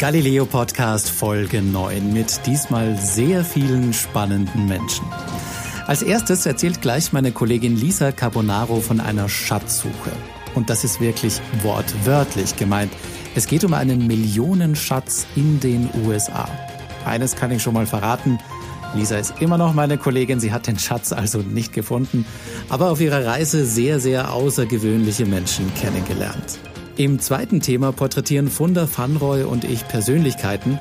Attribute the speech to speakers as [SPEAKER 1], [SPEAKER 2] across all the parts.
[SPEAKER 1] Galileo Podcast Folge 9 mit diesmal sehr vielen spannenden Menschen. Als erstes erzählt gleich meine Kollegin Lisa Carbonaro von einer Schatzsuche. Und das ist wirklich wortwörtlich gemeint. Es geht um einen Millionenschatz in den USA. Eines kann ich schon mal verraten. Lisa ist immer noch meine Kollegin, sie hat den Schatz also nicht gefunden, aber auf ihrer Reise sehr, sehr außergewöhnliche Menschen kennengelernt. Im zweiten Thema porträtieren Funda Fanroy und ich Persönlichkeiten,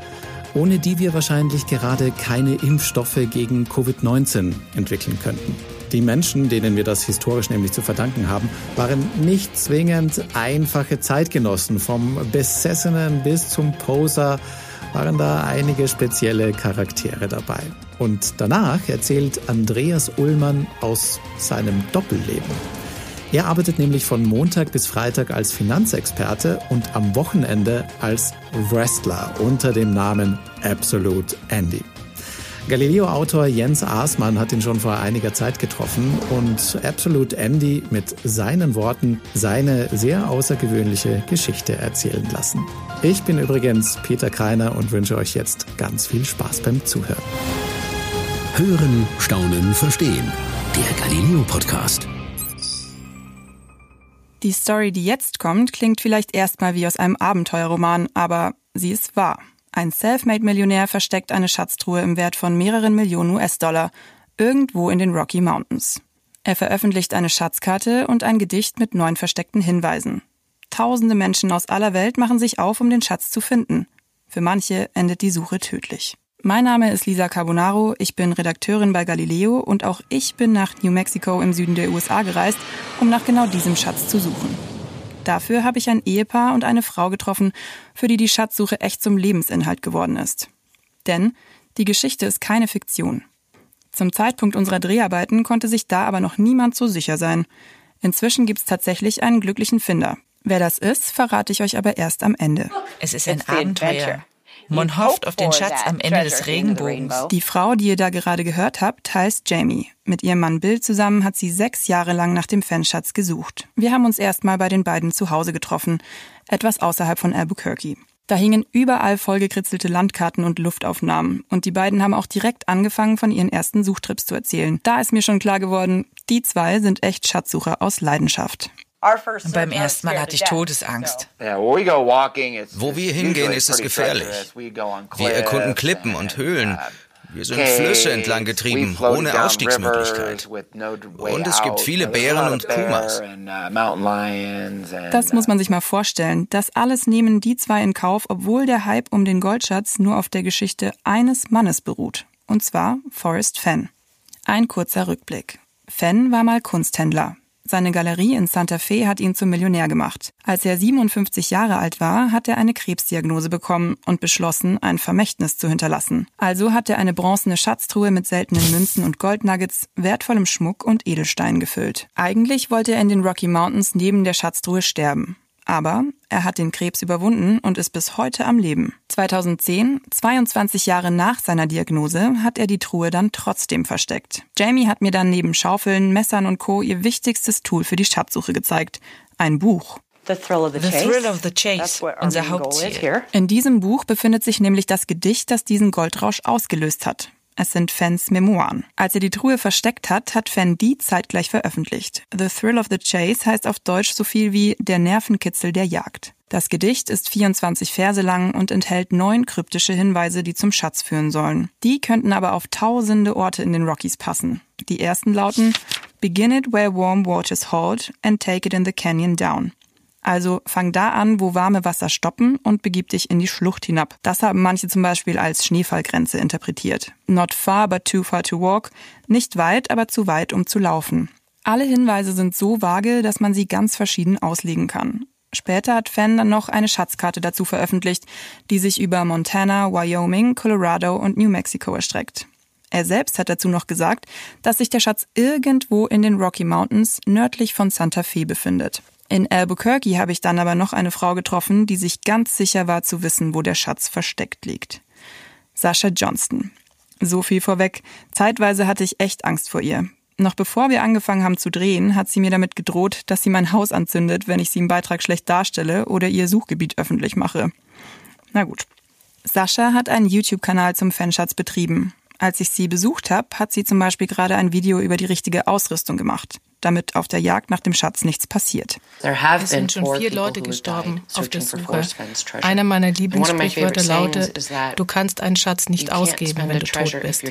[SPEAKER 1] ohne die wir wahrscheinlich gerade keine Impfstoffe gegen Covid-19 entwickeln könnten. Die Menschen, denen wir das historisch nämlich zu verdanken haben, waren nicht zwingend einfache Zeitgenossen. Vom Besessenen bis zum Poser waren da einige spezielle Charaktere dabei. Und danach erzählt Andreas Ullmann aus seinem Doppelleben. Er arbeitet nämlich von Montag bis Freitag als Finanzexperte und am Wochenende als Wrestler unter dem Namen Absolute Andy. Galileo-Autor Jens Aßmann hat ihn schon vor einiger Zeit getroffen und Absolute Andy mit seinen Worten seine sehr außergewöhnliche Geschichte erzählen lassen. Ich bin übrigens Peter Kreiner und wünsche euch jetzt ganz viel Spaß beim Zuhören.
[SPEAKER 2] Hören, Staunen, Verstehen. Der Galileo-Podcast.
[SPEAKER 3] Die Story, die jetzt kommt, klingt vielleicht erstmal wie aus einem Abenteuerroman, aber sie ist wahr. Ein Selfmade-Millionär versteckt eine Schatztruhe im Wert von mehreren Millionen US-Dollar irgendwo in den Rocky Mountains. Er veröffentlicht eine Schatzkarte und ein Gedicht mit neun versteckten Hinweisen. Tausende Menschen aus aller Welt machen sich auf, um den Schatz zu finden. Für manche endet die Suche tödlich. Mein Name ist Lisa Carbonaro, ich bin Redakteurin bei Galileo und auch ich bin nach New Mexico im Süden der USA gereist, um nach genau diesem Schatz zu suchen. Dafür habe ich ein Ehepaar und eine Frau getroffen, für die die Schatzsuche echt zum Lebensinhalt geworden ist. Denn die Geschichte ist keine Fiktion. Zum Zeitpunkt unserer Dreharbeiten konnte sich da aber noch niemand so sicher sein. Inzwischen gibt es tatsächlich einen glücklichen Finder. Wer das ist, verrate ich euch aber erst am Ende.
[SPEAKER 4] Es ist ein Abenteuer. Man hofft auf den Schatz am Ende des Regenbogens.
[SPEAKER 3] Die Frau, die ihr da gerade gehört habt, heißt Jamie. Mit ihrem Mann Bill zusammen hat sie sechs Jahre lang nach dem Fanschatz gesucht. Wir haben uns erstmal bei den beiden zu Hause getroffen, etwas außerhalb von Albuquerque. Da hingen überall vollgekritzelte Landkarten und Luftaufnahmen. Und die beiden haben auch direkt angefangen, von ihren ersten Suchtrips zu erzählen. Da ist mir schon klar geworden, die zwei sind echt Schatzsucher aus Leidenschaft.
[SPEAKER 4] Und beim ersten Mal hatte ich Todesangst.
[SPEAKER 5] Wo wir hingehen, ist es gefährlich. Wir erkunden Klippen und Höhlen. Wir sind Flüsse entlang getrieben, ohne Ausstiegsmöglichkeit. Und es gibt viele Bären und Pumas.
[SPEAKER 3] Uh, das muss man sich mal vorstellen. Das alles nehmen die zwei in Kauf, obwohl der Hype um den Goldschatz nur auf der Geschichte eines Mannes beruht. Und zwar Forrest Fenn. Ein kurzer Rückblick. Fenn war mal Kunsthändler. Seine Galerie in Santa Fe hat ihn zum Millionär gemacht. Als er 57 Jahre alt war, hat er eine Krebsdiagnose bekommen und beschlossen, ein Vermächtnis zu hinterlassen. Also hat er eine bronzene Schatztruhe mit seltenen Münzen und Goldnuggets, wertvollem Schmuck und Edelsteinen gefüllt. Eigentlich wollte er in den Rocky Mountains neben der Schatztruhe sterben. Aber er hat den Krebs überwunden und ist bis heute am Leben. 2010, 22 Jahre nach seiner Diagnose, hat er die Truhe dann trotzdem versteckt. Jamie hat mir dann neben Schaufeln, Messern und Co. ihr wichtigstes Tool für die Schatzsuche gezeigt. Ein Buch.
[SPEAKER 4] The Thrill of the Chase. The Thrill of the Chase. Unser Hauptziel.
[SPEAKER 3] In diesem Buch befindet sich nämlich das Gedicht, das diesen Goldrausch ausgelöst hat. Es sind Fans Memoiren. Als er die Truhe versteckt hat, hat Fan die zeitgleich veröffentlicht. The Thrill of the Chase heißt auf Deutsch so viel wie der Nervenkitzel der Jagd. Das Gedicht ist 24 Verse lang und enthält neun kryptische Hinweise, die zum Schatz führen sollen. Die könnten aber auf tausende Orte in den Rockies passen. Die ersten lauten Begin it where warm waters hold and take it in the canyon down. Also fang da an, wo warme Wasser stoppen und begib dich in die Schlucht hinab. Das haben manche zum Beispiel als Schneefallgrenze interpretiert. Not far, but too far to walk. Nicht weit, aber zu weit, um zu laufen. Alle Hinweise sind so vage, dass man sie ganz verschieden auslegen kann. Später hat Fenn dann noch eine Schatzkarte dazu veröffentlicht, die sich über Montana, Wyoming, Colorado und New Mexico erstreckt. Er selbst hat dazu noch gesagt, dass sich der Schatz irgendwo in den Rocky Mountains nördlich von Santa Fe befindet. In Albuquerque habe ich dann aber noch eine Frau getroffen, die sich ganz sicher war zu wissen, wo der Schatz versteckt liegt. Sascha Johnston. So viel vorweg. Zeitweise hatte ich echt Angst vor ihr. Noch bevor wir angefangen haben zu drehen, hat sie mir damit gedroht, dass sie mein Haus anzündet, wenn ich sie im Beitrag schlecht darstelle oder ihr Suchgebiet öffentlich mache. Na gut. Sascha hat einen YouTube-Kanal zum Fanschatz betrieben. Als ich sie besucht habe, hat sie zum Beispiel gerade ein Video über die richtige Ausrüstung gemacht, damit auf der Jagd nach dem Schatz nichts passiert.
[SPEAKER 4] Es sind schon vier Leute gestorben auf der Suche. Einer meiner Lieblingssprichwörter lautet, du kannst einen Schatz nicht ausgeben, wenn du tot bist.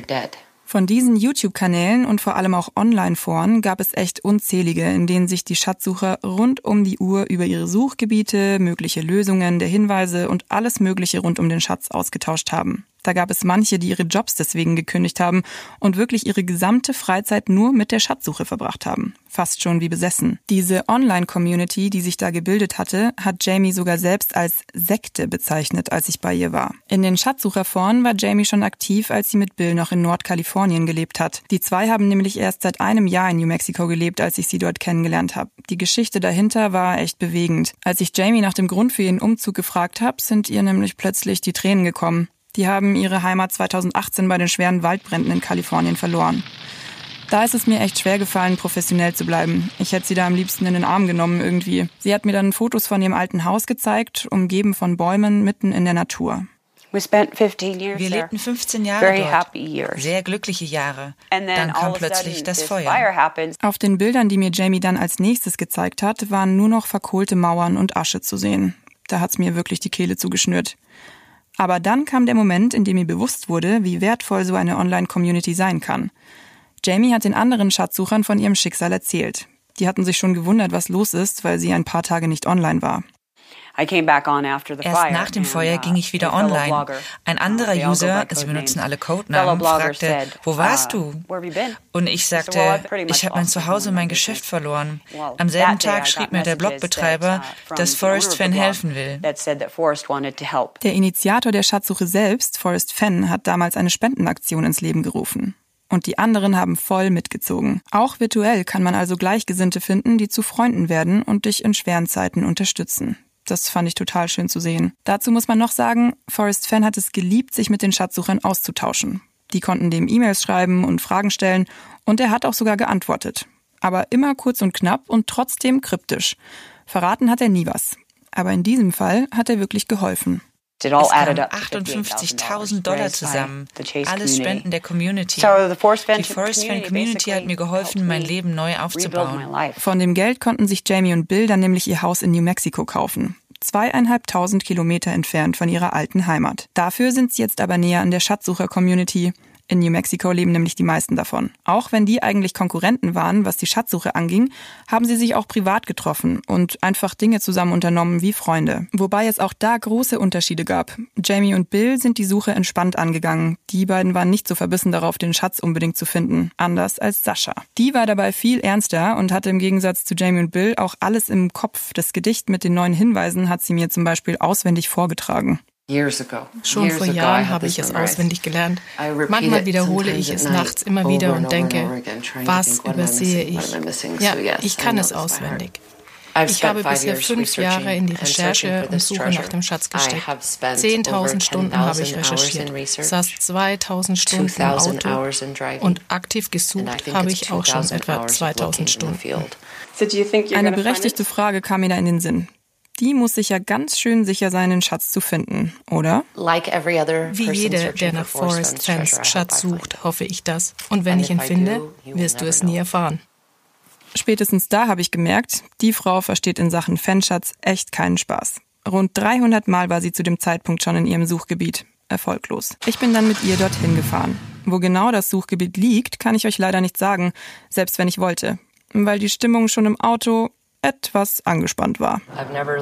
[SPEAKER 3] Von diesen YouTube-Kanälen und vor allem auch Online-Foren gab es echt unzählige, in denen sich die Schatzsucher rund um die Uhr über ihre Suchgebiete, mögliche Lösungen der Hinweise und alles Mögliche rund um den Schatz ausgetauscht haben. Da gab es manche, die ihre Jobs deswegen gekündigt haben und wirklich ihre gesamte Freizeit nur mit der Schatzsuche verbracht haben. Fast schon wie besessen. Diese Online-Community, die sich da gebildet hatte, hat Jamie sogar selbst als Sekte bezeichnet, als ich bei ihr war. In den Schatzsucherforen war Jamie schon aktiv, als sie mit Bill noch in Nordkalifornien gelebt hat. Die zwei haben nämlich erst seit einem Jahr in New Mexico gelebt, als ich sie dort kennengelernt habe. Die Geschichte dahinter war echt bewegend. Als ich Jamie nach dem Grund für ihren Umzug gefragt habe, sind ihr nämlich plötzlich die Tränen gekommen. Die haben ihre Heimat 2018 bei den schweren Waldbränden in Kalifornien verloren. Da ist es mir echt schwer gefallen, professionell zu bleiben. Ich hätte sie da am liebsten in den Arm genommen irgendwie. Sie hat mir dann Fotos von ihrem alten Haus gezeigt, umgeben von Bäumen mitten in der Natur.
[SPEAKER 4] Wir lebten 15 Jahre dort. Sehr glückliche Jahre. Dann kam plötzlich das Feuer.
[SPEAKER 3] Auf den Bildern, die mir Jamie dann als nächstes gezeigt hat, waren nur noch verkohlte Mauern und Asche zu sehen. Da hat's mir wirklich die Kehle zugeschnürt. Aber dann kam der Moment, in dem mir bewusst wurde, wie wertvoll so eine Online-Community sein kann. Jamie hat den anderen Schatzsuchern von ihrem Schicksal erzählt. Die hatten sich schon gewundert, was los ist, weil sie ein paar Tage nicht online war.
[SPEAKER 4] Erst nach dem Feuer uh, ging ich wieder online. Ein anderer User, sie benutzen alle Codenamen, fragte, wo warst
[SPEAKER 3] uh,
[SPEAKER 4] du? Und ich sagte, ich habe mein Zuhause und mein Geschäft verloren. Am selben Tag schrieb mir der Blogbetreiber, uh, dass Forrest Fenn helfen will.
[SPEAKER 3] Der Initiator der Schatzsuche selbst, Forrest Fenn, hat damals eine Spendenaktion ins Leben gerufen. Und die anderen haben voll mitgezogen. Auch virtuell kann man also Gleichgesinnte finden, die zu Freunden werden und dich in schweren Zeiten unterstützen. Das fand ich total schön zu sehen. Dazu muss man noch sagen, Forrest Fenn hat es geliebt, sich mit den Schatzsuchern auszutauschen. Die konnten dem E-Mails schreiben und Fragen stellen und er hat auch sogar geantwortet. Aber immer kurz und knapp und trotzdem kryptisch. Verraten hat er nie was. Aber in diesem Fall hat er wirklich geholfen.
[SPEAKER 4] Es kamen 58.000 Dollar zusammen. Alles Spenden der Community. Die Forest Fan Community hat mir geholfen, mein Leben neu aufzubauen.
[SPEAKER 3] Von dem Geld konnten sich Jamie und Bill dann nämlich ihr Haus in New Mexico kaufen. Zweieinhalbtausend Kilometer entfernt von ihrer alten Heimat. Dafür sind sie jetzt aber näher an der Schatzsucher-Community in New Mexico leben nämlich die meisten davon. Auch wenn die eigentlich Konkurrenten waren, was die Schatzsuche anging, haben sie sich auch privat getroffen und einfach Dinge zusammen unternommen wie Freunde. Wobei es auch da große Unterschiede gab. Jamie und Bill sind die Suche entspannt angegangen. Die beiden waren nicht so verbissen darauf, den Schatz unbedingt zu finden. Anders als Sascha. Die war dabei viel ernster und hatte im Gegensatz zu Jamie und Bill auch alles im Kopf. Das Gedicht mit den neuen Hinweisen hat sie mir zum Beispiel auswendig vorgetragen.
[SPEAKER 4] Schon vor Jahren habe ich es auswendig gelernt. Manchmal wiederhole ich es nachts immer wieder und denke, was übersehe ich? Ja, ich kann es auswendig. Ich habe bisher fünf Jahre in die Recherche und Suche nach dem Schatz gesteckt. 10.000 Stunden habe ich recherchiert, saß 2.000 Stunden im Auto und aktiv gesucht habe ich auch schon etwa 2.000 Stunden.
[SPEAKER 3] Eine berechtigte Frage kam mir da in den Sinn die muss sich ja ganz schön sicher sein, den Schatz zu finden, oder?
[SPEAKER 4] Wie jeder, der nach Forest Fans Schatz sucht, hoffe ich das. Und wenn ich ihn finde, wirst du es nie erfahren.
[SPEAKER 3] Spätestens da habe ich gemerkt, die Frau versteht in Sachen Fanschatz echt keinen Spaß. Rund 300 Mal war sie zu dem Zeitpunkt schon in ihrem Suchgebiet. Erfolglos. Ich bin dann mit ihr dorthin gefahren. Wo genau das Suchgebiet liegt, kann ich euch leider nicht sagen, selbst wenn ich wollte. Weil die Stimmung schon im Auto etwas angespannt war.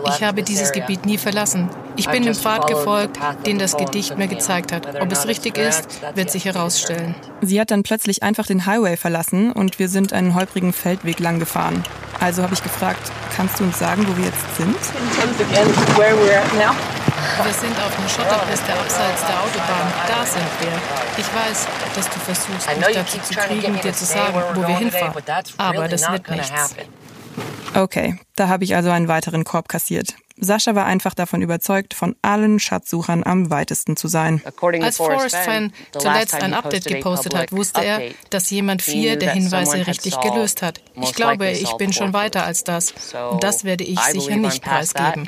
[SPEAKER 4] Ich habe dieses Gebiet nie verlassen. Ich bin dem Pfad gefolgt, den das Gedicht mir gezeigt hat. Ob es richtig ist, wird sich herausstellen.
[SPEAKER 3] Sie hat dann plötzlich einfach den Highway verlassen und wir sind einen holprigen Feldweg lang gefahren. Also habe ich gefragt, kannst du uns sagen, wo wir jetzt sind?
[SPEAKER 4] Wir sind auf einer Schotterpiste abseits der Autobahn. Da sind wir. Ich weiß, dass du versuchst, mich dazu zu kriegen, dir zu sagen, wo wir hinfahren. Aber das wird nichts.
[SPEAKER 3] Okay, da habe ich also einen weiteren Korb kassiert. Sascha war einfach davon überzeugt, von allen Schatzsuchern am weitesten zu sein.
[SPEAKER 4] Als Forrest Fenn zuletzt ein Update gepostet hat, wusste er, dass jemand vier der Hinweise richtig gelöst hat. Ich glaube, ich bin schon weiter als das. Und das werde ich sicher nicht preisgeben.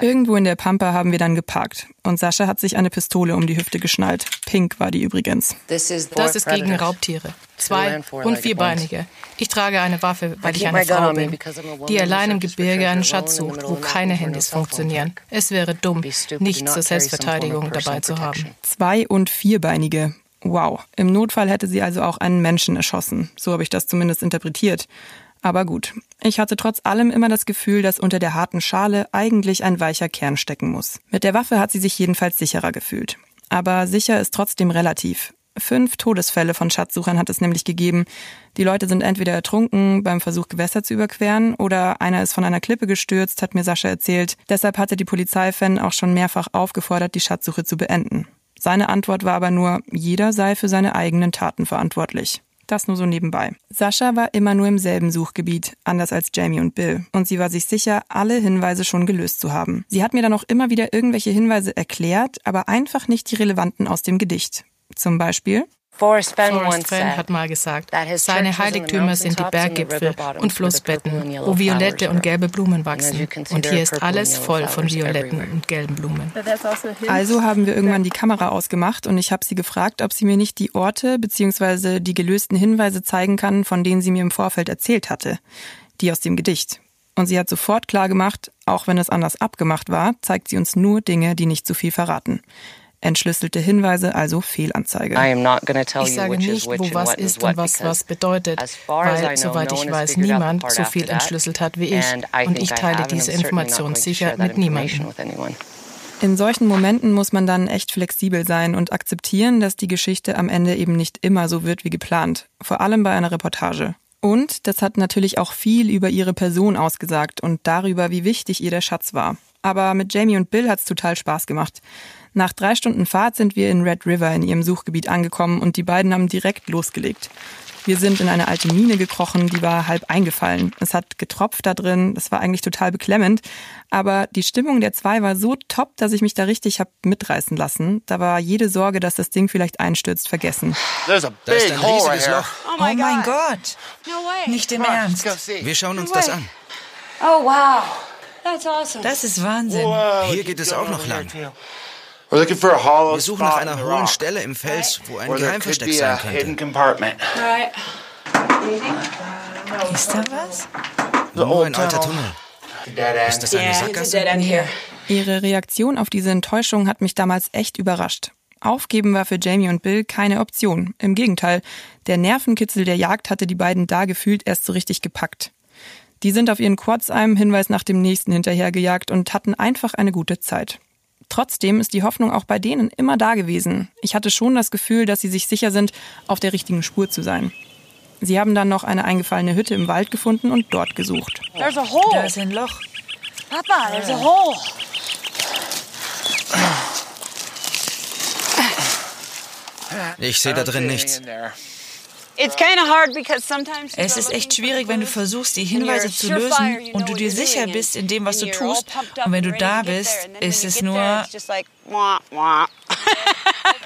[SPEAKER 3] Irgendwo in der Pampa haben wir dann geparkt. Und Sascha hat sich eine Pistole um die Hüfte geschnallt. Pink war die übrigens.
[SPEAKER 4] Das ist gegen Raubtiere. Zwei- und vierbeinige. Ich trage eine Waffe, weil ich eine Frau bin, die allein im Gebirge einen Schatz sucht, wo keine Handys funktionieren. Es wäre dumm, nicht zur Selbstverteidigung dabei zu haben.
[SPEAKER 3] Zwei- und vierbeinige. Wow. Im Notfall hätte sie also auch einen Menschen erschossen. So habe ich das zumindest interpretiert. Aber gut. Ich hatte trotz allem immer das Gefühl, dass unter der harten Schale eigentlich ein weicher Kern stecken muss. Mit der Waffe hat sie sich jedenfalls sicherer gefühlt. Aber sicher ist trotzdem relativ. Fünf Todesfälle von Schatzsuchern hat es nämlich gegeben. Die Leute sind entweder ertrunken beim Versuch, Gewässer zu überqueren, oder einer ist von einer Klippe gestürzt, hat mir Sascha erzählt. Deshalb hatte die Polizeifan auch schon mehrfach aufgefordert, die Schatzsuche zu beenden. Seine Antwort war aber nur, jeder sei für seine eigenen Taten verantwortlich. Das nur so nebenbei. Sascha war immer nur im selben Suchgebiet, anders als Jamie und Bill. Und sie war sich sicher, alle Hinweise schon gelöst zu haben. Sie hat mir dann auch immer wieder irgendwelche Hinweise erklärt, aber einfach nicht die relevanten aus dem Gedicht. Zum Beispiel
[SPEAKER 4] Forrest Fenn hat mal gesagt, seine Heiligtümer sind die Berggipfel und Flussbetten, wo violette und gelbe Blumen wachsen. Und hier ist alles voll von violetten und gelben Blumen.
[SPEAKER 3] Also haben wir irgendwann die Kamera ausgemacht und ich habe sie gefragt, ob sie mir nicht die Orte bzw. die gelösten Hinweise zeigen kann, von denen sie mir im Vorfeld erzählt hatte. Die aus dem Gedicht. Und sie hat sofort klar gemacht, auch wenn es anders abgemacht war, zeigt sie uns nur Dinge, die nicht zu viel verraten. Entschlüsselte Hinweise, also Fehlanzeige.
[SPEAKER 4] Ich sage nicht, wo was ist und was was bedeutet, weil, soweit ich weiß, niemand so viel entschlüsselt hat wie ich. Und ich teile diese Information sicher mit niemandem.
[SPEAKER 3] In solchen Momenten muss man dann echt flexibel sein und akzeptieren, dass die Geschichte am Ende eben nicht immer so wird wie geplant. Vor allem bei einer Reportage. Und das hat natürlich auch viel über ihre Person ausgesagt und darüber, wie wichtig ihr der Schatz war. Aber mit Jamie und Bill hat's total Spaß gemacht. Nach drei Stunden Fahrt sind wir in Red River in ihrem Suchgebiet angekommen und die beiden haben direkt losgelegt. Wir sind in eine alte Mine gekrochen, die war halb eingefallen. Es hat getropft da drin, das war eigentlich total beklemmend. Aber die Stimmung der zwei war so top, dass ich mich da richtig hab mitreißen lassen. Da war jede Sorge, dass das Ding vielleicht einstürzt, vergessen.
[SPEAKER 5] Da ist ein riesiges Loch.
[SPEAKER 6] Oh mein oh Gott. Nicht im Ernst.
[SPEAKER 5] Wir schauen uns das an.
[SPEAKER 6] Oh wow. Das ist Wahnsinn.
[SPEAKER 5] Hier geht es auch noch lang. Wir suchen nach einer hohen Stelle im Fels, wo ein Geheimversteck sein könnte.
[SPEAKER 6] Ist da was?
[SPEAKER 5] Nur ein alter Tunnel. Ist das eine Sackgasse?
[SPEAKER 3] Ihre Reaktion auf diese Enttäuschung hat mich damals echt überrascht. Aufgeben war für Jamie und Bill keine Option. Im Gegenteil, der Nervenkitzel der Jagd hatte die beiden da gefühlt erst so richtig gepackt. Die sind auf ihren Quads einem Hinweis nach dem nächsten hinterhergejagt und hatten einfach eine gute Zeit. Trotzdem ist die Hoffnung auch bei denen immer da gewesen. Ich hatte schon das Gefühl, dass sie sich sicher sind, auf der richtigen Spur zu sein. Sie haben dann noch eine eingefallene Hütte im Wald gefunden und dort gesucht.
[SPEAKER 6] Da ist ein Loch. Papa, there's a hole.
[SPEAKER 5] Ich sehe da drin nichts.
[SPEAKER 6] Es ist echt schwierig, wenn du versuchst, die Hinweise zu lösen und du dir sicher bist in dem, was du tust. Und wenn du da bist, ist es nur.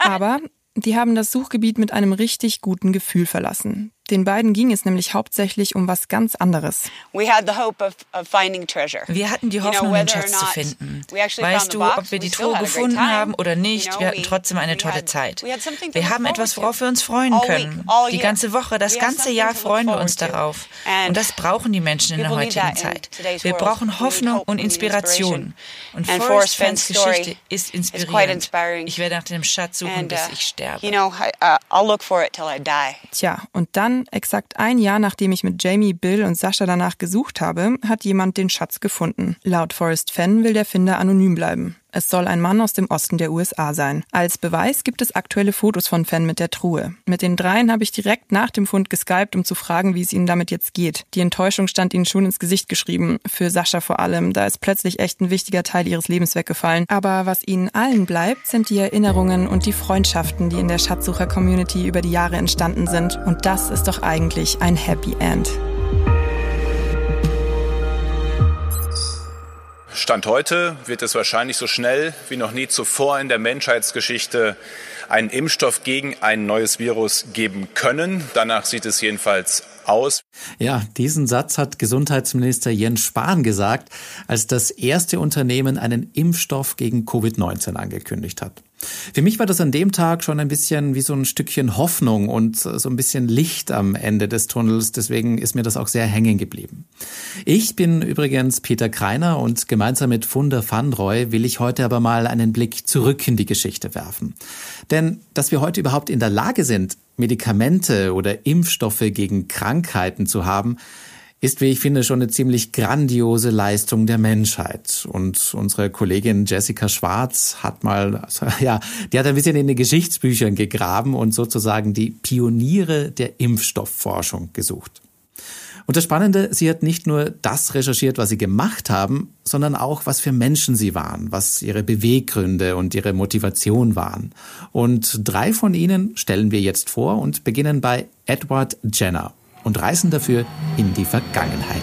[SPEAKER 3] Aber die haben das Suchgebiet mit einem richtig guten Gefühl verlassen. Den beiden ging es nämlich hauptsächlich um was ganz anderes.
[SPEAKER 6] Wir hatten die Hoffnung, den Schatz zu finden. Weißt du, ob wir die Truhe gefunden haben oder nicht, wir hatten trotzdem eine tolle Zeit. Wir haben etwas, worauf wir uns freuen können. Die ganze Woche, das ganze Jahr freuen wir uns darauf. Und das brauchen die Menschen in der heutigen Zeit. Wir brauchen Hoffnung und Inspiration. Und Forrest Fans Geschichte ist inspirierend. Ich werde nach dem Schatz suchen, bis uh, ich sterbe.
[SPEAKER 3] Tja, und dann exakt ein Jahr nachdem ich mit Jamie, Bill und Sascha danach gesucht habe, hat jemand den Schatz gefunden. Laut Forrest Fenn will der Finder anonym bleiben. Es soll ein Mann aus dem Osten der USA sein. Als Beweis gibt es aktuelle Fotos von Fan mit der Truhe. Mit den dreien habe ich direkt nach dem Fund geskypt, um zu fragen, wie es ihnen damit jetzt geht. Die Enttäuschung stand ihnen schon ins Gesicht geschrieben. Für Sascha vor allem. Da ist plötzlich echt ein wichtiger Teil ihres Lebens weggefallen. Aber was ihnen allen bleibt, sind die Erinnerungen und die Freundschaften, die in der Schatzsucher-Community über die Jahre entstanden sind. Und das ist doch eigentlich ein Happy End.
[SPEAKER 7] Stand heute wird es wahrscheinlich so schnell wie noch nie zuvor in der Menschheitsgeschichte einen Impfstoff gegen ein neues Virus geben können. Danach sieht es jedenfalls aus.
[SPEAKER 1] Ja, diesen Satz hat Gesundheitsminister Jens Spahn gesagt, als das erste Unternehmen einen Impfstoff gegen Covid-19 angekündigt hat. Für mich war das an dem Tag schon ein bisschen wie so ein Stückchen Hoffnung und so ein bisschen Licht am Ende des Tunnels. Deswegen ist mir das auch sehr hängen geblieben. Ich bin übrigens Peter Kreiner und gemeinsam mit Funda Fandroy will ich heute aber mal einen Blick zurück in die Geschichte werfen. Denn dass wir heute überhaupt in der Lage sind, Medikamente oder Impfstoffe gegen Krankheiten zu haben, ist, wie ich finde, schon eine ziemlich grandiose Leistung der Menschheit. Und unsere Kollegin Jessica Schwarz hat mal, also, ja, die hat ein bisschen in den Geschichtsbüchern gegraben und sozusagen die Pioniere der Impfstoffforschung gesucht. Und das Spannende, sie hat nicht nur das recherchiert, was sie gemacht haben, sondern auch, was für Menschen sie waren, was ihre Beweggründe und ihre Motivation waren. Und drei von ihnen stellen wir jetzt vor und beginnen bei Edward Jenner und reisen dafür in die Vergangenheit.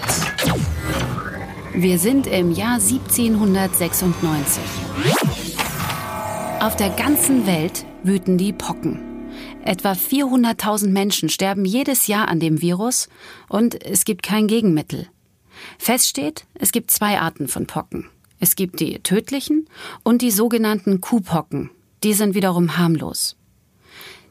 [SPEAKER 8] Wir sind im Jahr 1796. Auf der ganzen Welt wüten die Pocken. Etwa 400.000 Menschen sterben jedes Jahr an dem Virus und es gibt kein Gegenmittel. Fest steht, es gibt zwei Arten von Pocken. Es gibt die tödlichen und die sogenannten Kuhpocken. Die sind wiederum harmlos.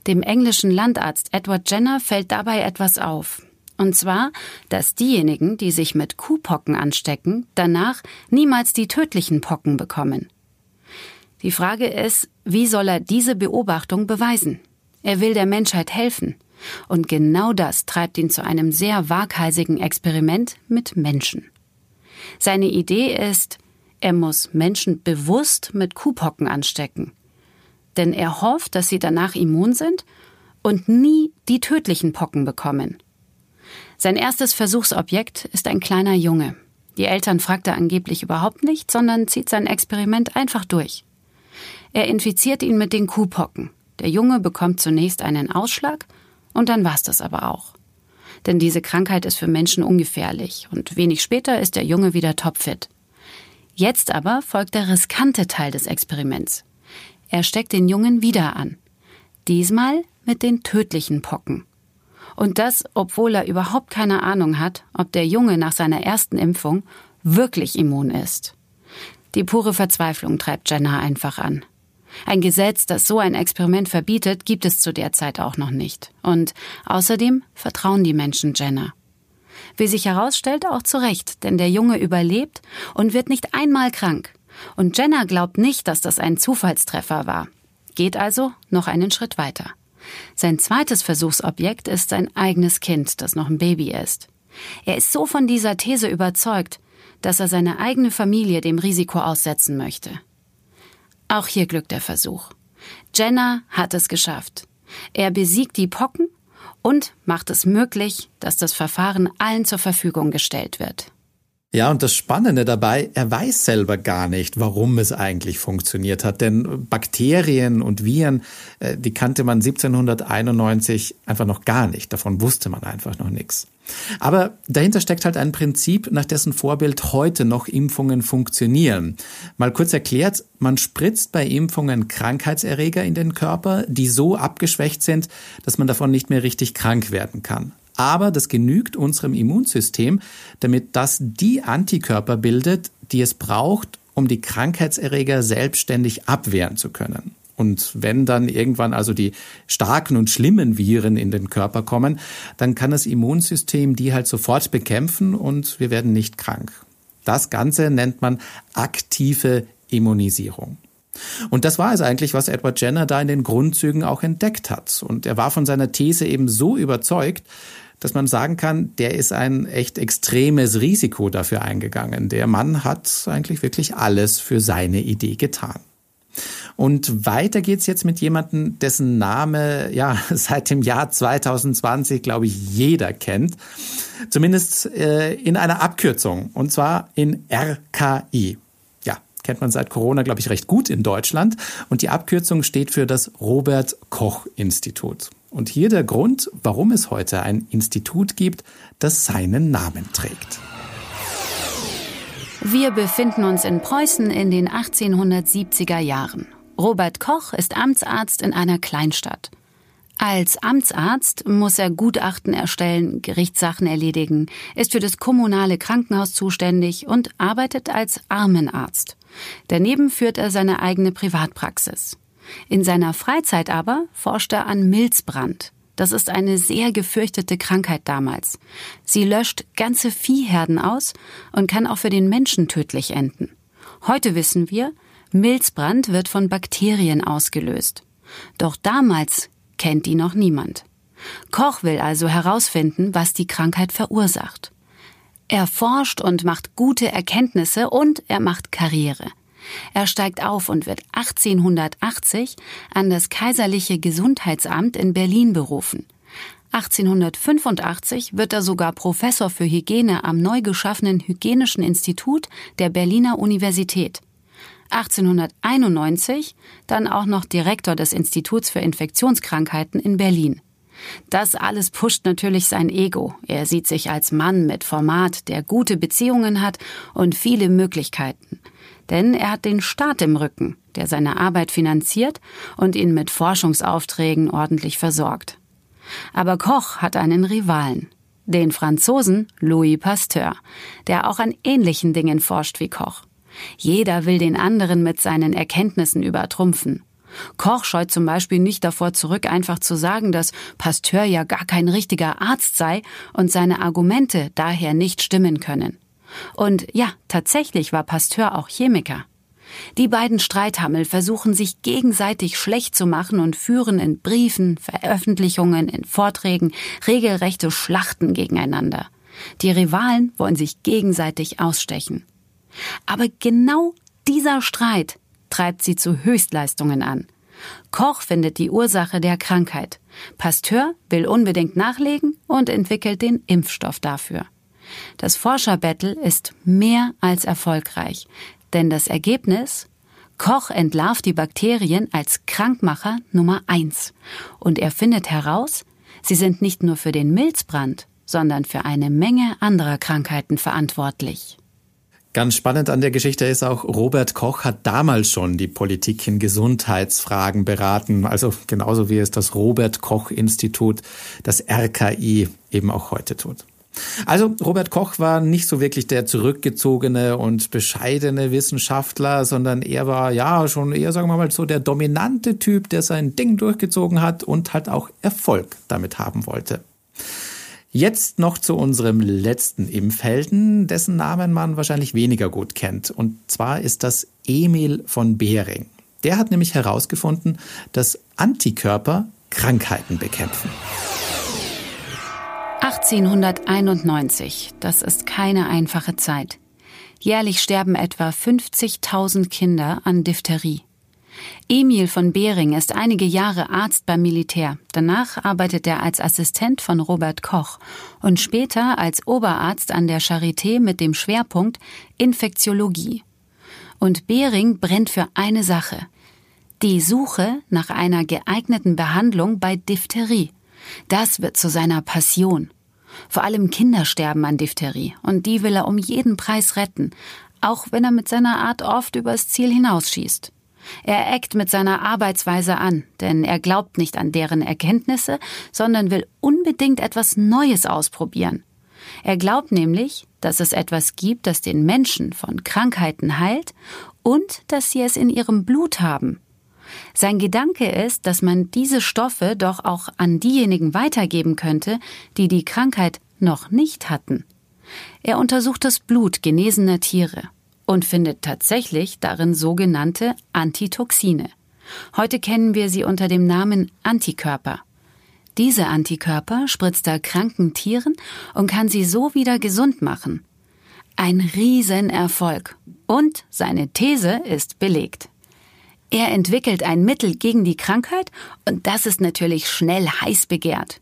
[SPEAKER 8] Dem englischen Landarzt Edward Jenner fällt dabei etwas auf. Und zwar, dass diejenigen, die sich mit Kuhpocken anstecken, danach niemals die tödlichen Pocken bekommen. Die Frage ist, wie soll er diese Beobachtung beweisen? Er will der Menschheit helfen. Und genau das treibt ihn zu einem sehr waghalsigen Experiment mit Menschen. Seine Idee ist, er muss Menschen bewusst mit Kuhpocken anstecken. Denn er hofft, dass sie danach immun sind und nie die tödlichen Pocken bekommen. Sein erstes Versuchsobjekt ist ein kleiner Junge. Die Eltern fragt er angeblich überhaupt nicht, sondern zieht sein Experiment einfach durch. Er infiziert ihn mit den Kuhpocken. Der Junge bekommt zunächst einen Ausschlag und dann war's das aber auch. Denn diese Krankheit ist für Menschen ungefährlich und wenig später ist der Junge wieder topfit. Jetzt aber folgt der riskante Teil des Experiments. Er steckt den Jungen wieder an. Diesmal mit den tödlichen Pocken. Und das, obwohl er überhaupt keine Ahnung hat, ob der Junge nach seiner ersten Impfung wirklich immun ist. Die pure Verzweiflung treibt Jenna einfach an. Ein Gesetz, das so ein Experiment verbietet, gibt es zu der Zeit auch noch nicht. Und außerdem vertrauen die Menschen Jenna. Wie sich herausstellt, auch zu Recht, denn der Junge überlebt und wird nicht einmal krank. Und Jenna glaubt nicht, dass das ein Zufallstreffer war. Geht also noch einen Schritt weiter. Sein zweites Versuchsobjekt ist sein eigenes Kind, das noch ein Baby ist. Er ist so von dieser These überzeugt, dass er seine eigene Familie dem Risiko aussetzen möchte. Auch hier glückt der Versuch. Jenner hat es geschafft. Er besiegt die Pocken und macht es möglich, dass das Verfahren allen zur Verfügung gestellt wird.
[SPEAKER 1] Ja, und das Spannende dabei, er weiß selber gar nicht, warum es eigentlich funktioniert hat. Denn Bakterien und Viren, äh, die kannte man 1791 einfach noch gar nicht. Davon wusste man einfach noch nichts. Aber dahinter steckt halt ein Prinzip, nach dessen Vorbild heute noch Impfungen funktionieren. Mal kurz erklärt, man spritzt bei Impfungen Krankheitserreger in den Körper, die so abgeschwächt sind, dass man davon nicht mehr richtig krank werden kann. Aber das genügt unserem Immunsystem, damit das die Antikörper bildet, die es braucht, um die Krankheitserreger selbstständig abwehren zu können. Und wenn dann irgendwann also die starken und schlimmen Viren in den Körper kommen, dann kann das Immunsystem die halt sofort bekämpfen und wir werden nicht krank. Das Ganze nennt man aktive Immunisierung. Und das war es eigentlich, was Edward Jenner da in den Grundzügen auch entdeckt hat. Und er war von seiner These eben so überzeugt, dass man sagen kann, der ist ein echt extremes Risiko dafür eingegangen. Der Mann hat eigentlich wirklich alles für seine Idee getan. Und weiter geht's jetzt mit jemandem, dessen Name ja seit dem Jahr 2020, glaube ich, jeder kennt. Zumindest äh, in einer Abkürzung. Und zwar in RKI kennt man seit Corona, glaube ich, recht gut in Deutschland. Und die Abkürzung steht für das Robert Koch Institut. Und hier der Grund, warum es heute ein Institut gibt, das seinen Namen trägt.
[SPEAKER 8] Wir befinden uns in Preußen in den 1870er Jahren. Robert Koch ist Amtsarzt in einer Kleinstadt. Als Amtsarzt muss er Gutachten erstellen, Gerichtssachen erledigen, ist für das kommunale Krankenhaus zuständig und arbeitet als Armenarzt. Daneben führt er seine eigene Privatpraxis. In seiner Freizeit aber forscht er an Milzbrand. Das ist eine sehr gefürchtete Krankheit damals. Sie löscht ganze Viehherden aus und kann auch für den Menschen tödlich enden. Heute wissen wir, Milzbrand wird von Bakterien ausgelöst. Doch damals kennt die noch niemand. Koch will also herausfinden, was die Krankheit verursacht. Er forscht und macht gute Erkenntnisse und er macht Karriere. Er steigt auf und wird 1880 an das Kaiserliche Gesundheitsamt in Berlin berufen. 1885 wird er sogar Professor für Hygiene am neu geschaffenen Hygienischen Institut der Berliner Universität. 1891 dann auch noch Direktor des Instituts für Infektionskrankheiten in Berlin. Das alles pusht natürlich sein Ego. Er sieht sich als Mann mit Format, der gute Beziehungen hat und viele Möglichkeiten. Denn er hat den Staat im Rücken, der seine Arbeit finanziert und ihn mit Forschungsaufträgen ordentlich versorgt. Aber Koch hat einen Rivalen, den Franzosen Louis Pasteur, der auch an ähnlichen Dingen forscht wie Koch. Jeder will den anderen mit seinen Erkenntnissen übertrumpfen. Koch scheut zum Beispiel nicht davor zurück, einfach zu sagen, dass Pasteur ja gar kein richtiger Arzt sei und seine Argumente daher nicht stimmen können. Und ja, tatsächlich war Pasteur auch Chemiker. Die beiden Streithammel versuchen sich gegenseitig schlecht zu machen und führen in Briefen, Veröffentlichungen, in Vorträgen regelrechte Schlachten gegeneinander. Die Rivalen wollen sich gegenseitig ausstechen. Aber genau dieser Streit treibt sie zu Höchstleistungen an. Koch findet die Ursache der Krankheit. Pasteur will unbedingt nachlegen und entwickelt den Impfstoff dafür. Das Forscherbattle ist mehr als erfolgreich, denn das Ergebnis Koch entlarvt die Bakterien als Krankmacher Nummer eins und er findet heraus, sie sind nicht nur für den Milzbrand, sondern für eine Menge anderer Krankheiten verantwortlich.
[SPEAKER 1] Ganz spannend an der Geschichte ist auch, Robert Koch hat damals schon die Politik in Gesundheitsfragen beraten, also genauso wie es das Robert Koch Institut, das RKI, eben auch heute tut. Also Robert Koch war nicht so wirklich der zurückgezogene und bescheidene Wissenschaftler, sondern er war ja schon eher, sagen wir mal, so der dominante Typ, der sein Ding durchgezogen hat und halt auch Erfolg damit haben wollte. Jetzt noch zu unserem letzten Impfhelden, dessen Namen man wahrscheinlich weniger gut kennt. Und zwar ist das Emil von Behring. Der hat nämlich herausgefunden, dass Antikörper Krankheiten bekämpfen.
[SPEAKER 8] 1891, das ist keine einfache Zeit. Jährlich sterben etwa 50.000 Kinder an Diphtherie. Emil von Behring ist einige Jahre Arzt beim Militär. Danach arbeitet er als Assistent von Robert Koch und später als Oberarzt an der Charité mit dem Schwerpunkt Infektiologie. Und Behring brennt für eine Sache. Die Suche nach einer geeigneten Behandlung bei Diphtherie. Das wird zu seiner Passion. Vor allem Kinder sterben an Diphtherie und die will er um jeden Preis retten, auch wenn er mit seiner Art oft übers Ziel hinausschießt. Er eckt mit seiner Arbeitsweise an, denn er glaubt nicht an deren Erkenntnisse, sondern will unbedingt etwas Neues ausprobieren. Er glaubt nämlich, dass es etwas gibt, das den Menschen von Krankheiten heilt und dass sie es in ihrem Blut haben. Sein Gedanke ist, dass man diese Stoffe doch auch an diejenigen weitergeben könnte, die die Krankheit noch nicht hatten. Er untersucht das Blut genesener Tiere und findet tatsächlich darin sogenannte Antitoxine. Heute kennen wir sie unter dem Namen Antikörper. Diese Antikörper spritzt er kranken Tieren und kann sie so wieder gesund machen. Ein Riesenerfolg. Und seine These ist belegt. Er entwickelt ein Mittel gegen die Krankheit und das ist natürlich schnell heiß begehrt.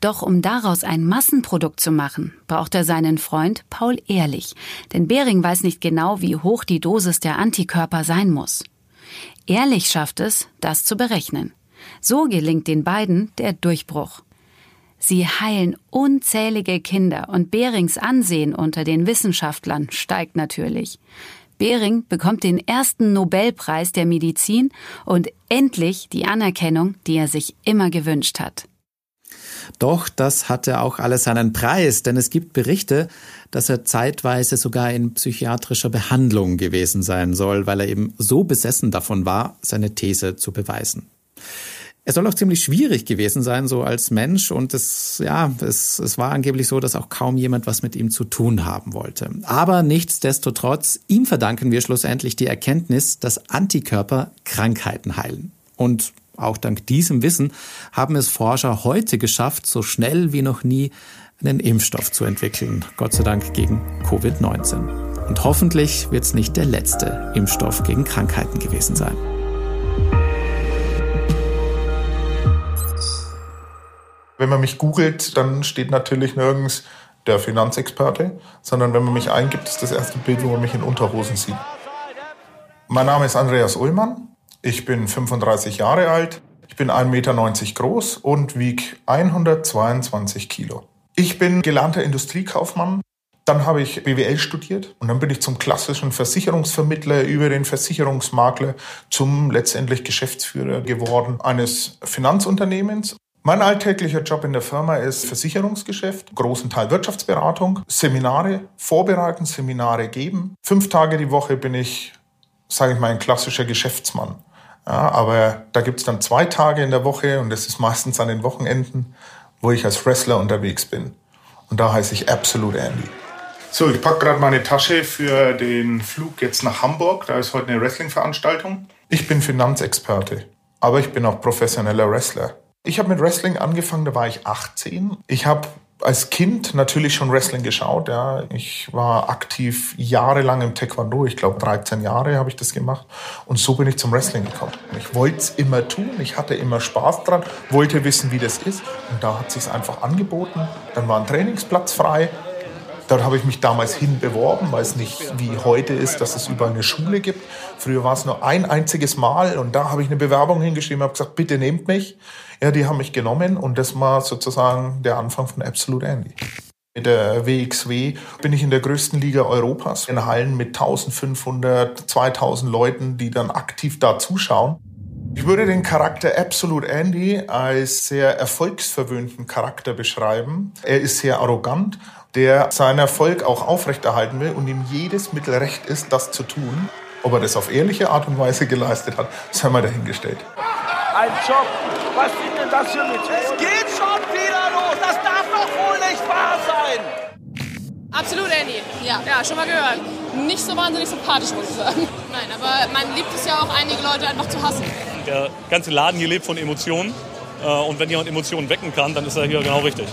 [SPEAKER 8] Doch um daraus ein Massenprodukt zu machen, braucht er seinen Freund Paul Ehrlich, denn Behring weiß nicht genau, wie hoch die Dosis der Antikörper sein muss. Ehrlich schafft es, das zu berechnen. So gelingt den beiden der Durchbruch. Sie heilen unzählige Kinder und Behrings Ansehen unter den Wissenschaftlern steigt natürlich. Behring bekommt den ersten Nobelpreis der Medizin und endlich die Anerkennung, die er sich immer gewünscht hat.
[SPEAKER 1] Doch das hatte auch alles seinen Preis, denn es gibt Berichte, dass er zeitweise sogar in psychiatrischer Behandlung gewesen sein soll, weil er eben so besessen davon war, seine These zu beweisen. Er soll auch ziemlich schwierig gewesen sein, so als Mensch. Und es, ja, es, es war angeblich so, dass auch kaum jemand was mit ihm zu tun haben wollte. Aber nichtsdestotrotz, ihm verdanken wir schlussendlich die Erkenntnis, dass Antikörper Krankheiten heilen. Und auch dank diesem Wissen haben es Forscher heute geschafft, so schnell wie noch nie einen Impfstoff zu entwickeln. Gott sei Dank gegen Covid-19. Und hoffentlich wird es nicht der letzte Impfstoff gegen Krankheiten gewesen sein.
[SPEAKER 9] Wenn man mich googelt, dann steht natürlich nirgends der Finanzexperte, sondern wenn man mich eingibt, ist das erste Bild, wo man mich in Unterhosen sieht. Mein Name ist Andreas Ullmann. Ich bin 35 Jahre alt. Ich bin 1,90 Meter groß und wiege 122 Kilo. Ich bin gelernter Industriekaufmann. Dann habe ich BWL studiert und dann bin ich zum klassischen Versicherungsvermittler über den Versicherungsmakler zum letztendlich Geschäftsführer geworden eines Finanzunternehmens. Mein alltäglicher Job in der Firma ist Versicherungsgeschäft, großen Teil Wirtschaftsberatung, Seminare vorbereiten, Seminare geben. Fünf Tage die Woche bin ich, sage ich mal, ein klassischer Geschäftsmann. Ja, aber da gibt's dann zwei Tage in der Woche und das ist meistens an den Wochenenden, wo ich als Wrestler unterwegs bin. Und da heiße ich Absolute Andy. So, ich packe gerade meine Tasche für den Flug jetzt nach Hamburg. Da ist heute eine Wrestling-Veranstaltung. Ich bin Finanzexperte, aber ich bin auch professioneller Wrestler. Ich habe mit Wrestling angefangen, da war ich 18. Ich habe als Kind natürlich schon Wrestling geschaut. Ja. Ich war aktiv jahrelang im Taekwondo. Ich glaube, 13 Jahre habe ich das gemacht. Und so bin ich zum Wrestling gekommen. Ich wollte es immer tun. Ich hatte immer Spaß dran, wollte wissen, wie das ist. Und da hat sich einfach angeboten. Dann war ein Trainingsplatz frei. Dort habe ich mich damals hinbeworben, weil es nicht wie heute ist, dass es überall eine Schule gibt. Früher war es nur ein einziges Mal und da habe ich eine Bewerbung hingeschrieben, habe gesagt, bitte nehmt mich. Ja, die haben mich genommen und das war sozusagen der Anfang von Absolute Andy. Mit der WXW bin ich in der größten Liga Europas, in Hallen mit 1500, 2000 Leuten, die dann aktiv da zuschauen. Ich würde den Charakter Absolute Andy als sehr erfolgsverwöhnten Charakter beschreiben. Er ist sehr arrogant, der seinen Erfolg auch aufrechterhalten will und ihm jedes Mittel recht ist, das zu tun. Ob er das auf ehrliche Art und Weise geleistet hat, sei mal dahingestellt.
[SPEAKER 10] Ein Job. Was sind denn das für Methoden? Es geht schon wieder los. Das darf doch wohl nicht wahr sein.
[SPEAKER 11] Absolut, Andy. Ja, ja, schon mal gehört. Nicht so wahnsinnig sympathisch, muss ich sagen. Nein, aber man liebt es ja auch, einige Leute einfach zu hassen.
[SPEAKER 12] Der ganze Laden hier lebt von Emotionen. Äh, und wenn jemand Emotionen wecken kann, dann ist er hier genau richtig.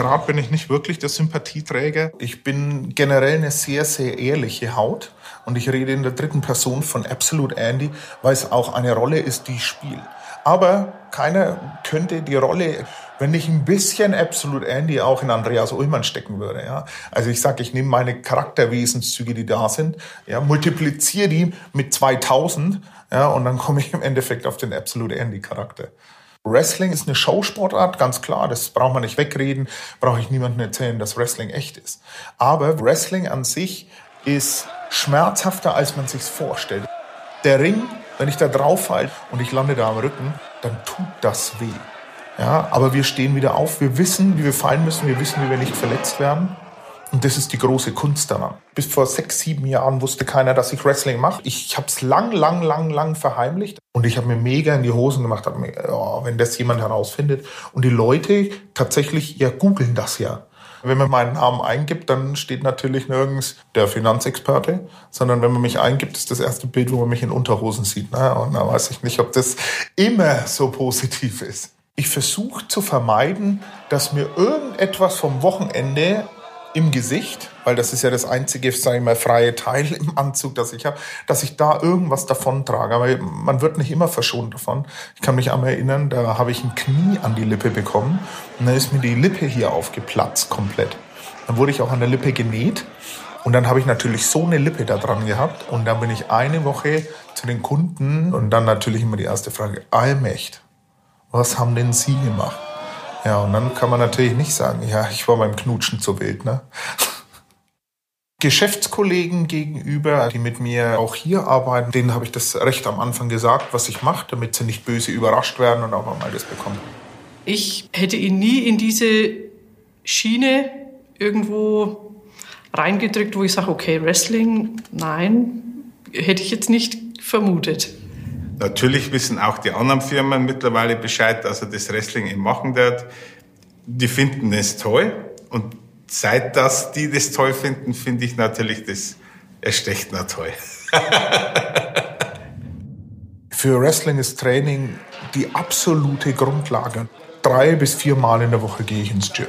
[SPEAKER 9] Gerade bin ich nicht wirklich der Sympathieträger. Ich bin generell eine sehr, sehr ehrliche Haut. Und ich rede in der dritten Person von Absolute Andy, weil es auch eine Rolle ist, die ich spiele. Aber keiner könnte die Rolle, wenn ich ein bisschen Absolute Andy auch in Andreas Ullmann stecken würde. Ja. Also ich sage, ich nehme meine Charakterwesenszüge, die da sind, ja, multipliziere die mit 2000 ja, und dann komme ich im Endeffekt auf den Absolute Andy Charakter. Wrestling ist eine Showsportart, ganz klar, das braucht man nicht wegreden, brauche ich niemandem erzählen, dass Wrestling echt ist. Aber Wrestling an sich ist schmerzhafter, als man sich vorstellt. Der Ring wenn ich da drauf falle und ich lande da am Rücken, dann tut das weh. Ja, aber wir stehen wieder auf. Wir wissen, wie wir fallen müssen. Wir wissen, wie wir nicht verletzt werden. Und das ist die große Kunst daran. Bis vor sechs, sieben Jahren wusste keiner, dass ich Wrestling mache. Ich habe es lang, lang, lang, lang verheimlicht. Und ich habe mir mega in die Hosen gemacht, hab mir, oh, wenn das jemand herausfindet. Und die Leute tatsächlich, ja, googeln das ja. Wenn man meinen Namen eingibt, dann steht natürlich nirgends der Finanzexperte, sondern wenn man mich eingibt, ist das erste Bild, wo man mich in Unterhosen sieht. Ne? Und da weiß ich nicht, ob das immer so positiv ist. Ich versuche zu vermeiden, dass mir irgendetwas vom Wochenende im Gesicht, weil das ist ja das einzige, sage ich mal, freie Teil im Anzug, das ich habe, dass ich da irgendwas davon trage. Aber man wird nicht immer verschont davon. Ich kann mich einmal erinnern, da habe ich ein Knie an die Lippe bekommen und dann ist mir die Lippe hier aufgeplatzt komplett. Dann wurde ich auch an der Lippe genäht und dann habe ich natürlich so eine Lippe da dran gehabt und dann bin ich eine Woche zu den Kunden und dann natürlich immer die erste Frage, Allmächt, was haben denn Sie gemacht? Ja, und dann kann man natürlich nicht sagen, ja, ich war beim Knutschen zu wild, ne? Geschäftskollegen gegenüber, die mit mir auch hier arbeiten, denen habe ich das recht am Anfang gesagt, was ich mache, damit sie nicht böse überrascht werden und auch mal das bekommen.
[SPEAKER 13] Ich hätte ihn nie in diese Schiene irgendwo reingedrückt, wo ich sage, okay, Wrestling, nein, hätte ich jetzt nicht vermutet.
[SPEAKER 14] Natürlich wissen auch die anderen Firmen mittlerweile Bescheid, dass er das Wrestling eben machen wird. Die finden es toll und seit das die das toll finden, finde ich natürlich das erst recht noch toll.
[SPEAKER 9] Für Wrestling ist Training die absolute Grundlage. Drei bis vier Mal in der Woche gehe ich ins Gym.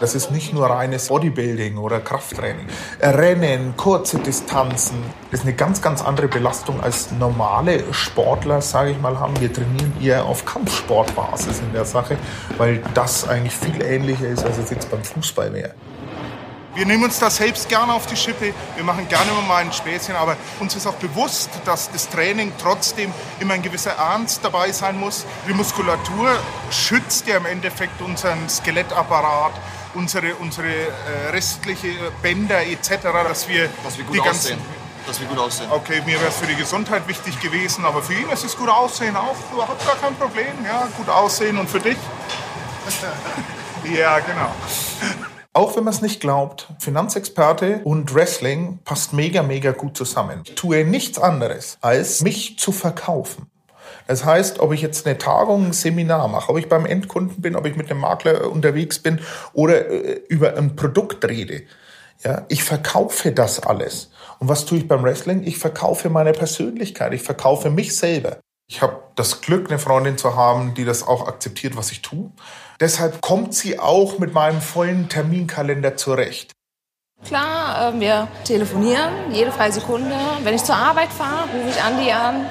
[SPEAKER 9] Das ist nicht nur reines Bodybuilding oder Krafttraining. Rennen, kurze Distanzen, das ist eine ganz, ganz andere Belastung als normale Sportler, sage ich mal, haben. Wir trainieren eher auf Kampfsportbasis in der Sache, weil das eigentlich viel ähnlicher ist, als es jetzt beim Fußball wäre.
[SPEAKER 15] Wir nehmen uns das selbst gerne auf die Schippe. Wir machen gerne mal ein Späßchen, aber uns ist auch bewusst, dass das Training trotzdem immer ein gewisser Ernst dabei sein muss. Die Muskulatur schützt ja im Endeffekt unseren Skelettapparat, unsere, unsere äh, restliche Bänder etc., dass wir,
[SPEAKER 16] dass wir gut die ganzen, aussehen. Dass wir gut aussehen.
[SPEAKER 15] Okay, mir wäre es für die Gesundheit wichtig gewesen, aber für ihn ist es gut aussehen auch überhaupt gar kein Problem. Ja, gut aussehen und für dich? ja, genau.
[SPEAKER 9] Auch wenn man es nicht glaubt, Finanzexperte und Wrestling passt mega, mega gut zusammen. Ich tue nichts anderes, als mich zu verkaufen. Das heißt, ob ich jetzt eine Tagung, ein Seminar mache, ob ich beim Endkunden bin, ob ich mit einem Makler unterwegs bin oder äh, über ein Produkt rede. Ja, ich verkaufe das alles. Und was tue ich beim Wrestling? Ich verkaufe meine Persönlichkeit. Ich verkaufe mich selber. Ich habe das Glück, eine Freundin zu haben, die das auch akzeptiert, was ich tue. Deshalb kommt sie auch mit meinem vollen Terminkalender zurecht.
[SPEAKER 17] Klar, äh, wir telefonieren jede freie Sekunde. Wenn ich zur Arbeit fahre, rufe ich Andi an.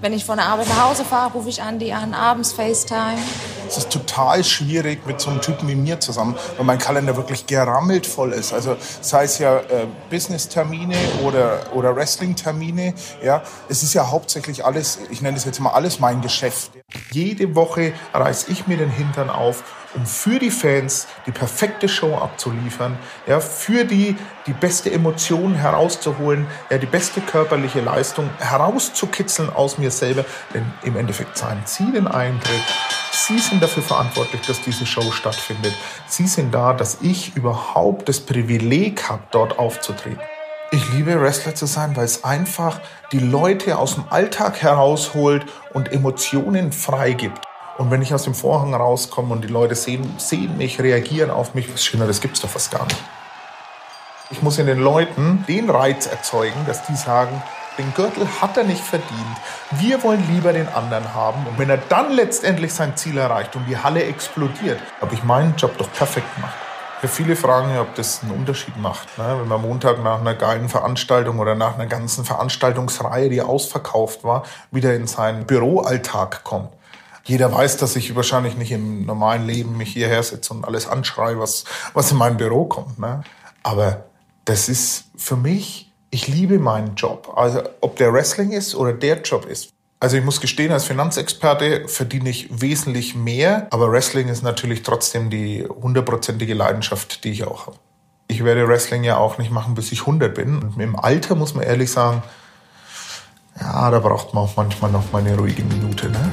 [SPEAKER 17] Wenn ich von der Arbeit nach Hause fahre, rufe ich Andi an, abends FaceTime.
[SPEAKER 9] Es ist total schwierig mit so einem Typen wie mir zusammen, weil mein Kalender wirklich gerammelt voll ist. Also sei es ja äh, Business-Termine oder, oder Wrestling-Termine. Ja, es ist ja hauptsächlich alles, ich nenne das jetzt mal alles mein Geschäft. Jede Woche reiß ich mir den Hintern auf um für die Fans die perfekte Show abzuliefern, ja, für die die beste Emotion herauszuholen, ja, die beste körperliche Leistung herauszukitzeln aus mir selber. Denn im Endeffekt zahlen Sie den Eintritt. Sie sind dafür verantwortlich, dass diese Show stattfindet. Sie sind da, dass ich überhaupt das Privileg habe, dort aufzutreten. Ich liebe Wrestler zu sein, weil es einfach die Leute aus dem Alltag herausholt und Emotionen freigibt. Und wenn ich aus dem Vorhang rauskomme und die Leute sehen, sehen mich, reagieren auf mich, was Schöneres gibt es doch fast gar nicht. Ich muss in den Leuten den Reiz erzeugen, dass die sagen, den Gürtel hat er nicht verdient. Wir wollen lieber den anderen haben. Und wenn er dann letztendlich sein Ziel erreicht und die Halle explodiert, habe ich meinen Job doch perfekt gemacht. Für viele fragen ob das einen Unterschied macht. Ne? Wenn man Montag nach einer geilen Veranstaltung oder nach einer ganzen Veranstaltungsreihe, die ausverkauft war, wieder in seinen Büroalltag kommt. Jeder weiß, dass ich wahrscheinlich nicht im normalen Leben mich hierher setze und alles anschreie, was, was in mein Büro kommt. Ne? Aber das ist für mich, ich liebe meinen Job. Also ob der Wrestling ist oder der Job ist. Also ich muss gestehen, als Finanzexperte verdiene ich wesentlich mehr, aber Wrestling ist natürlich trotzdem die hundertprozentige Leidenschaft, die ich auch habe. Ich werde Wrestling ja auch nicht machen, bis ich 100 bin. Und im Alter muss man ehrlich sagen, ja, da braucht man auch manchmal noch mal eine ruhige Minute. Ne?